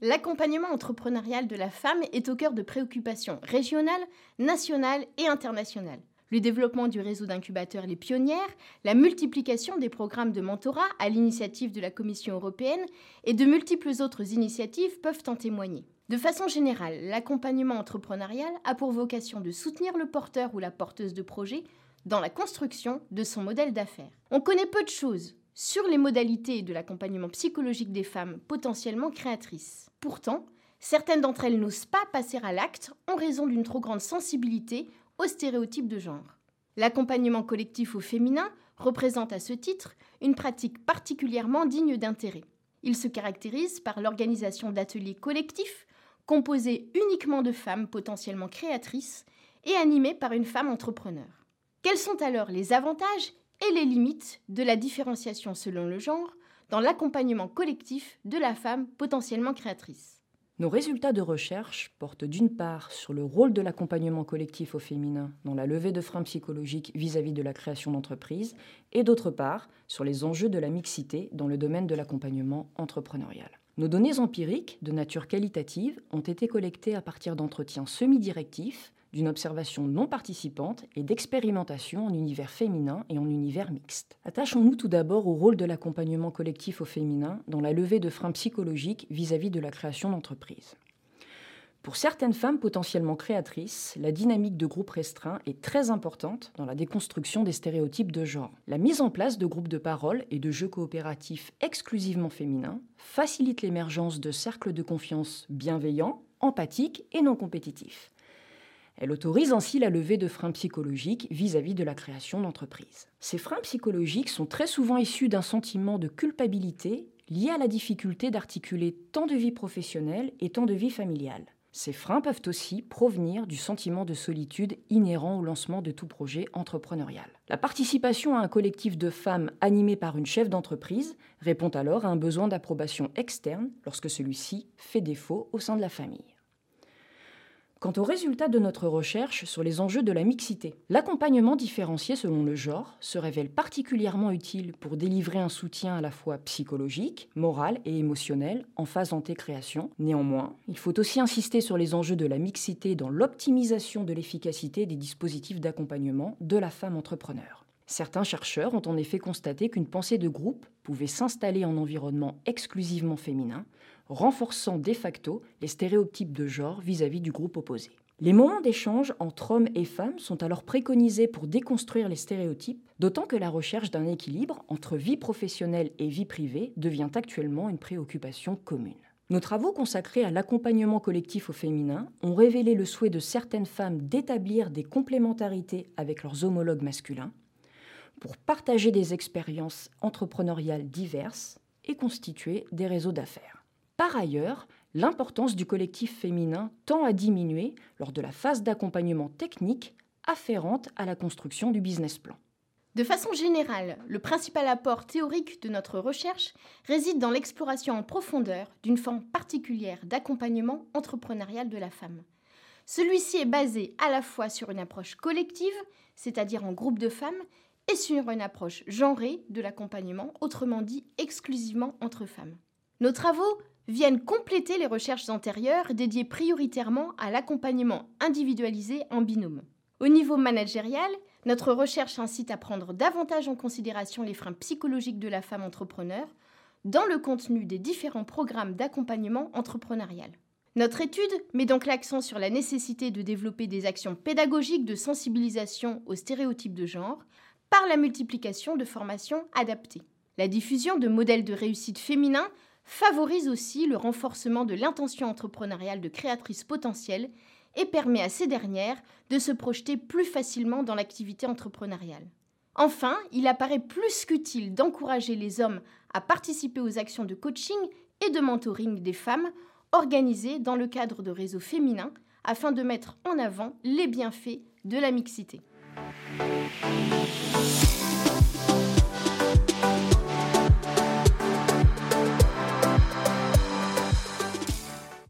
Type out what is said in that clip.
L'accompagnement entrepreneurial de la femme est au cœur de préoccupations régionales, nationales et internationales. Le développement du réseau d'incubateurs Les Pionnières, la multiplication des programmes de mentorat à l'initiative de la Commission européenne et de multiples autres initiatives peuvent en témoigner. De façon générale, l'accompagnement entrepreneurial a pour vocation de soutenir le porteur ou la porteuse de projet dans la construction de son modèle d'affaires. On connaît peu de choses sur les modalités de l'accompagnement psychologique des femmes potentiellement créatrices. Pourtant, certaines d'entre elles n'osent pas passer à l'acte en raison d'une trop grande sensibilité aux stéréotypes de genre. L'accompagnement collectif au féminin représente à ce titre une pratique particulièrement digne d'intérêt. Il se caractérise par l'organisation d'ateliers collectifs composés uniquement de femmes potentiellement créatrices et animés par une femme entrepreneur. Quels sont alors les avantages et les limites de la différenciation selon le genre dans l'accompagnement collectif de la femme potentiellement créatrice? Nos résultats de recherche portent d'une part sur le rôle de l'accompagnement collectif au féminin dans la levée de freins psychologiques vis-à-vis de la création d'entreprises et d'autre part sur les enjeux de la mixité dans le domaine de l'accompagnement entrepreneurial. Nos données empiriques de nature qualitative ont été collectées à partir d'entretiens semi-directifs d'une observation non participante et d'expérimentation en univers féminin et en univers mixte. Attachons-nous tout d'abord au rôle de l'accompagnement collectif au féminin dans la levée de freins psychologiques vis-à-vis de la création d'entreprises. Pour certaines femmes potentiellement créatrices, la dynamique de groupe restreint est très importante dans la déconstruction des stéréotypes de genre. La mise en place de groupes de parole et de jeux coopératifs exclusivement féminins facilite l'émergence de cercles de confiance bienveillants, empathiques et non compétitifs. Elle autorise ainsi la levée de freins psychologiques vis-à-vis de la création d'entreprises. Ces freins psychologiques sont très souvent issus d'un sentiment de culpabilité lié à la difficulté d'articuler tant de vie professionnelle et tant de vie familiale. Ces freins peuvent aussi provenir du sentiment de solitude inhérent au lancement de tout projet entrepreneurial. La participation à un collectif de femmes animé par une chef d'entreprise répond alors à un besoin d'approbation externe lorsque celui-ci fait défaut au sein de la famille. Quant aux résultats de notre recherche sur les enjeux de la mixité, l'accompagnement différencié selon le genre se révèle particulièrement utile pour délivrer un soutien à la fois psychologique, moral et émotionnel en phase anté-création. Néanmoins, il faut aussi insister sur les enjeux de la mixité dans l'optimisation de l'efficacité des dispositifs d'accompagnement de la femme entrepreneur. Certains chercheurs ont en effet constaté qu'une pensée de groupe pouvait s'installer en environnement exclusivement féminin, renforçant de facto les stéréotypes de genre vis-à-vis du groupe opposé. Les moments d'échange entre hommes et femmes sont alors préconisés pour déconstruire les stéréotypes, d'autant que la recherche d'un équilibre entre vie professionnelle et vie privée devient actuellement une préoccupation commune. Nos travaux consacrés à l'accompagnement collectif au féminin ont révélé le souhait de certaines femmes d'établir des complémentarités avec leurs homologues masculins pour partager des expériences entrepreneuriales diverses et constituer des réseaux d'affaires. Par ailleurs, l'importance du collectif féminin tend à diminuer lors de la phase d'accompagnement technique afférente à la construction du business plan. De façon générale, le principal apport théorique de notre recherche réside dans l'exploration en profondeur d'une forme particulière d'accompagnement entrepreneurial de la femme. Celui-ci est basé à la fois sur une approche collective, c'est-à-dire en groupe de femmes, et sur une approche genrée de l'accompagnement, autrement dit exclusivement entre femmes. Nos travaux viennent compléter les recherches antérieures dédiées prioritairement à l'accompagnement individualisé en binôme. Au niveau managérial, notre recherche incite à prendre davantage en considération les freins psychologiques de la femme entrepreneur dans le contenu des différents programmes d'accompagnement entrepreneurial. Notre étude met donc l'accent sur la nécessité de développer des actions pédagogiques de sensibilisation aux stéréotypes de genre par la multiplication de formations adaptées. La diffusion de modèles de réussite féminins favorise aussi le renforcement de l'intention entrepreneuriale de créatrices potentielles et permet à ces dernières de se projeter plus facilement dans l'activité entrepreneuriale. Enfin, il apparaît plus qu'utile d'encourager les hommes à participer aux actions de coaching et de mentoring des femmes organisées dans le cadre de réseaux féminins afin de mettre en avant les bienfaits de la mixité.